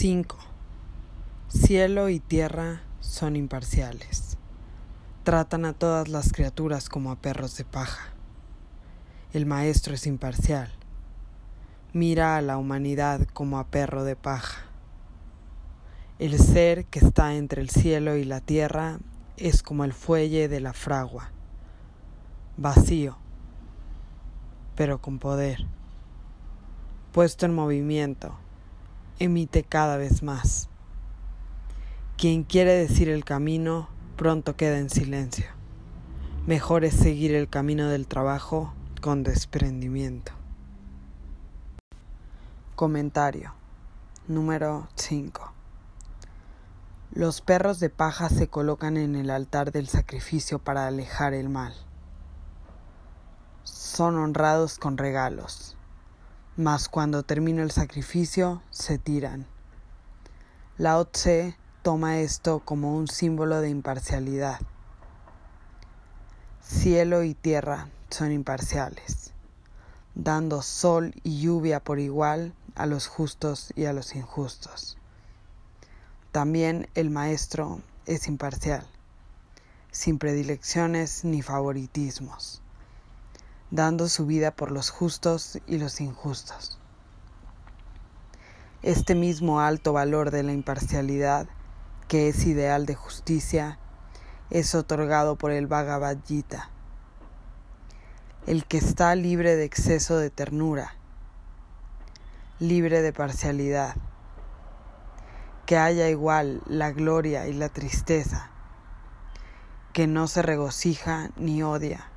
5. Cielo y tierra son imparciales. Tratan a todas las criaturas como a perros de paja. El maestro es imparcial. Mira a la humanidad como a perro de paja. El ser que está entre el cielo y la tierra es como el fuelle de la fragua, vacío, pero con poder, puesto en movimiento emite cada vez más. Quien quiere decir el camino pronto queda en silencio. Mejor es seguir el camino del trabajo con desprendimiento. Comentario número 5. Los perros de paja se colocan en el altar del sacrificio para alejar el mal. Son honrados con regalos mas cuando termina el sacrificio se tiran. Lao Tse toma esto como un símbolo de imparcialidad. Cielo y tierra son imparciales, dando sol y lluvia por igual a los justos y a los injustos. También el Maestro es imparcial, sin predilecciones ni favoritismos dando su vida por los justos y los injustos. Este mismo alto valor de la imparcialidad, que es ideal de justicia, es otorgado por el Bhagavad Gita. El que está libre de exceso de ternura, libre de parcialidad, que haya igual la gloria y la tristeza, que no se regocija ni odia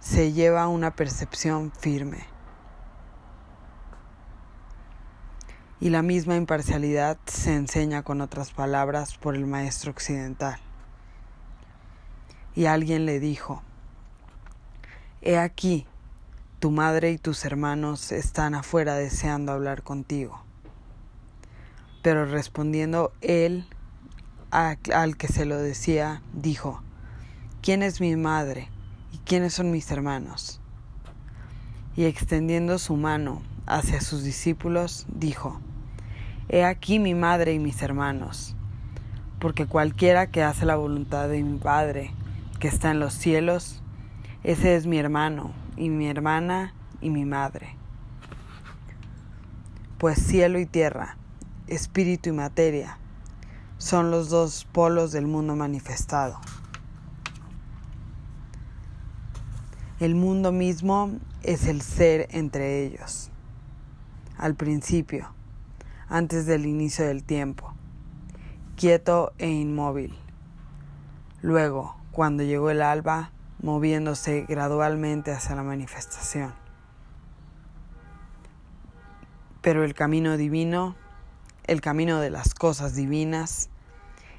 se lleva una percepción firme. Y la misma imparcialidad se enseña con otras palabras por el maestro occidental. Y alguien le dijo, He aquí, tu madre y tus hermanos están afuera deseando hablar contigo. Pero respondiendo él al que se lo decía, dijo, ¿quién es mi madre? ¿Y quiénes son mis hermanos? Y extendiendo su mano hacia sus discípulos, dijo, He aquí mi madre y mis hermanos, porque cualquiera que hace la voluntad de mi Padre, que está en los cielos, ese es mi hermano, y mi hermana, y mi madre. Pues cielo y tierra, espíritu y materia, son los dos polos del mundo manifestado. El mundo mismo es el ser entre ellos. Al principio, antes del inicio del tiempo, quieto e inmóvil. Luego, cuando llegó el alba, moviéndose gradualmente hacia la manifestación. Pero el camino divino, el camino de las cosas divinas,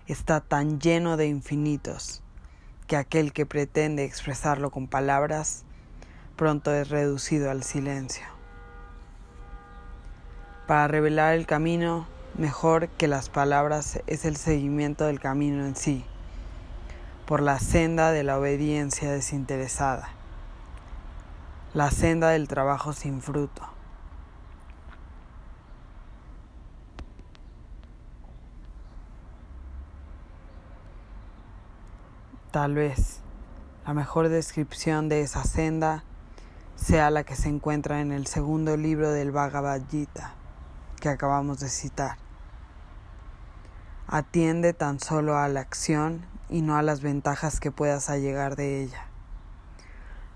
está tan lleno de infinitos que aquel que pretende expresarlo con palabras pronto es reducido al silencio. Para revelar el camino, mejor que las palabras es el seguimiento del camino en sí, por la senda de la obediencia desinteresada, la senda del trabajo sin fruto. Tal vez la mejor descripción de esa senda sea la que se encuentra en el segundo libro del Bhagavad Gita que acabamos de citar. Atiende tan solo a la acción y no a las ventajas que puedas allegar de ella.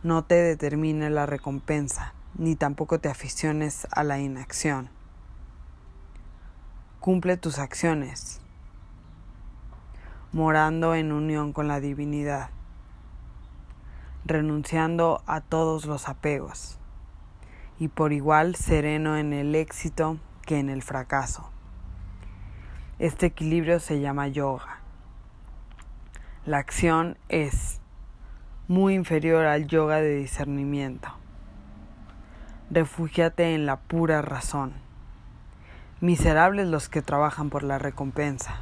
No te determine la recompensa, ni tampoco te aficiones a la inacción. Cumple tus acciones, morando en unión con la divinidad, renunciando a todos los apegos y por igual sereno en el éxito que en el fracaso. Este equilibrio se llama yoga. La acción es muy inferior al yoga de discernimiento. Refúgiate en la pura razón. Miserables los que trabajan por la recompensa.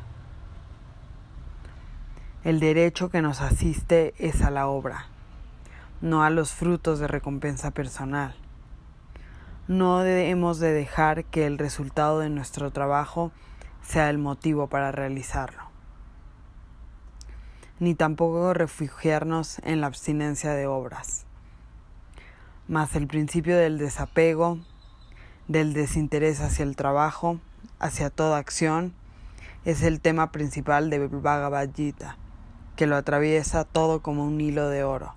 El derecho que nos asiste es a la obra, no a los frutos de recompensa personal. no debemos de dejar que el resultado de nuestro trabajo sea el motivo para realizarlo, ni tampoco refugiarnos en la abstinencia de obras. Mas el principio del desapego, del desinterés hacia el trabajo, hacia toda acción, es el tema principal de Bhagavad Gita, que lo atraviesa todo como un hilo de oro.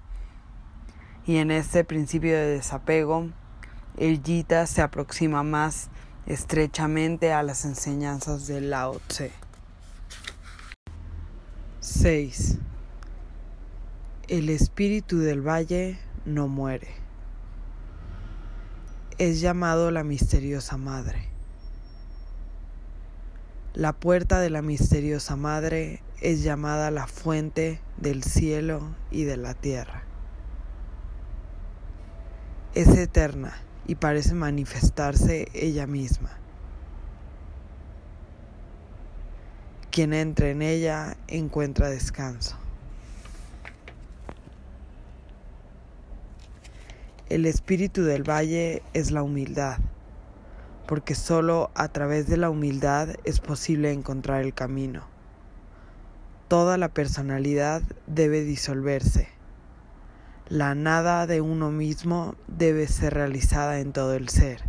Y en este principio de desapego, el Gita se aproxima más estrechamente a las enseñanzas de Lao Tse. 6. El espíritu del valle no muere. Es llamado la misteriosa madre. La puerta de la misteriosa madre es llamada la fuente del cielo y de la tierra. Es eterna y parece manifestarse ella misma. Quien entra en ella encuentra descanso. El espíritu del valle es la humildad, porque solo a través de la humildad es posible encontrar el camino. Toda la personalidad debe disolverse la nada de uno mismo debe ser realizada en todo el ser,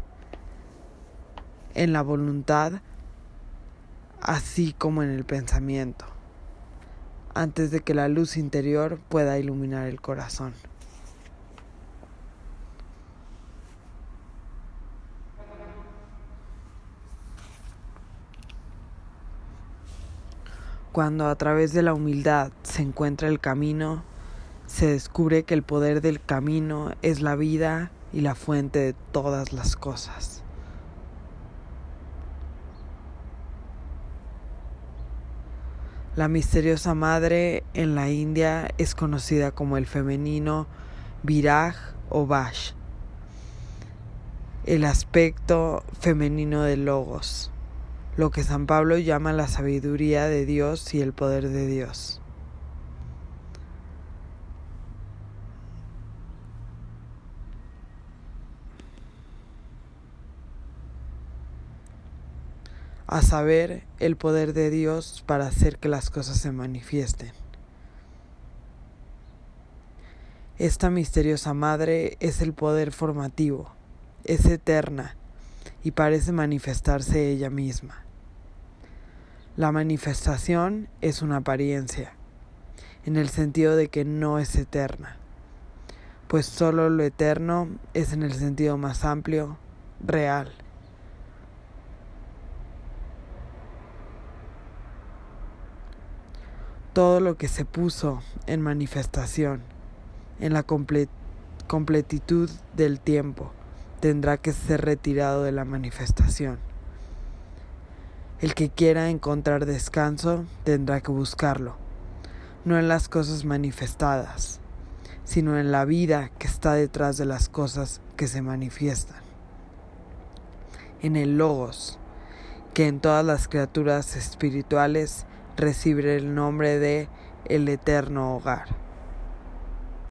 en la voluntad, así como en el pensamiento, antes de que la luz interior pueda iluminar el corazón. Cuando a través de la humildad se encuentra el camino, se descubre que el poder del camino es la vida y la fuente de todas las cosas. La misteriosa madre en la India es conocida como el femenino Viraj o Vash, el aspecto femenino de Logos, lo que San Pablo llama la sabiduría de Dios y el poder de Dios. a saber, el poder de Dios para hacer que las cosas se manifiesten. Esta misteriosa madre es el poder formativo, es eterna y parece manifestarse ella misma. La manifestación es una apariencia, en el sentido de que no es eterna, pues solo lo eterno es en el sentido más amplio, real. todo lo que se puso en manifestación, en la completitud del tiempo, tendrá que ser retirado de la manifestación. El que quiera encontrar descanso tendrá que buscarlo, no en las cosas manifestadas, sino en la vida que está detrás de las cosas que se manifiestan, en el logos, que en todas las criaturas espirituales recibe el nombre de el eterno hogar.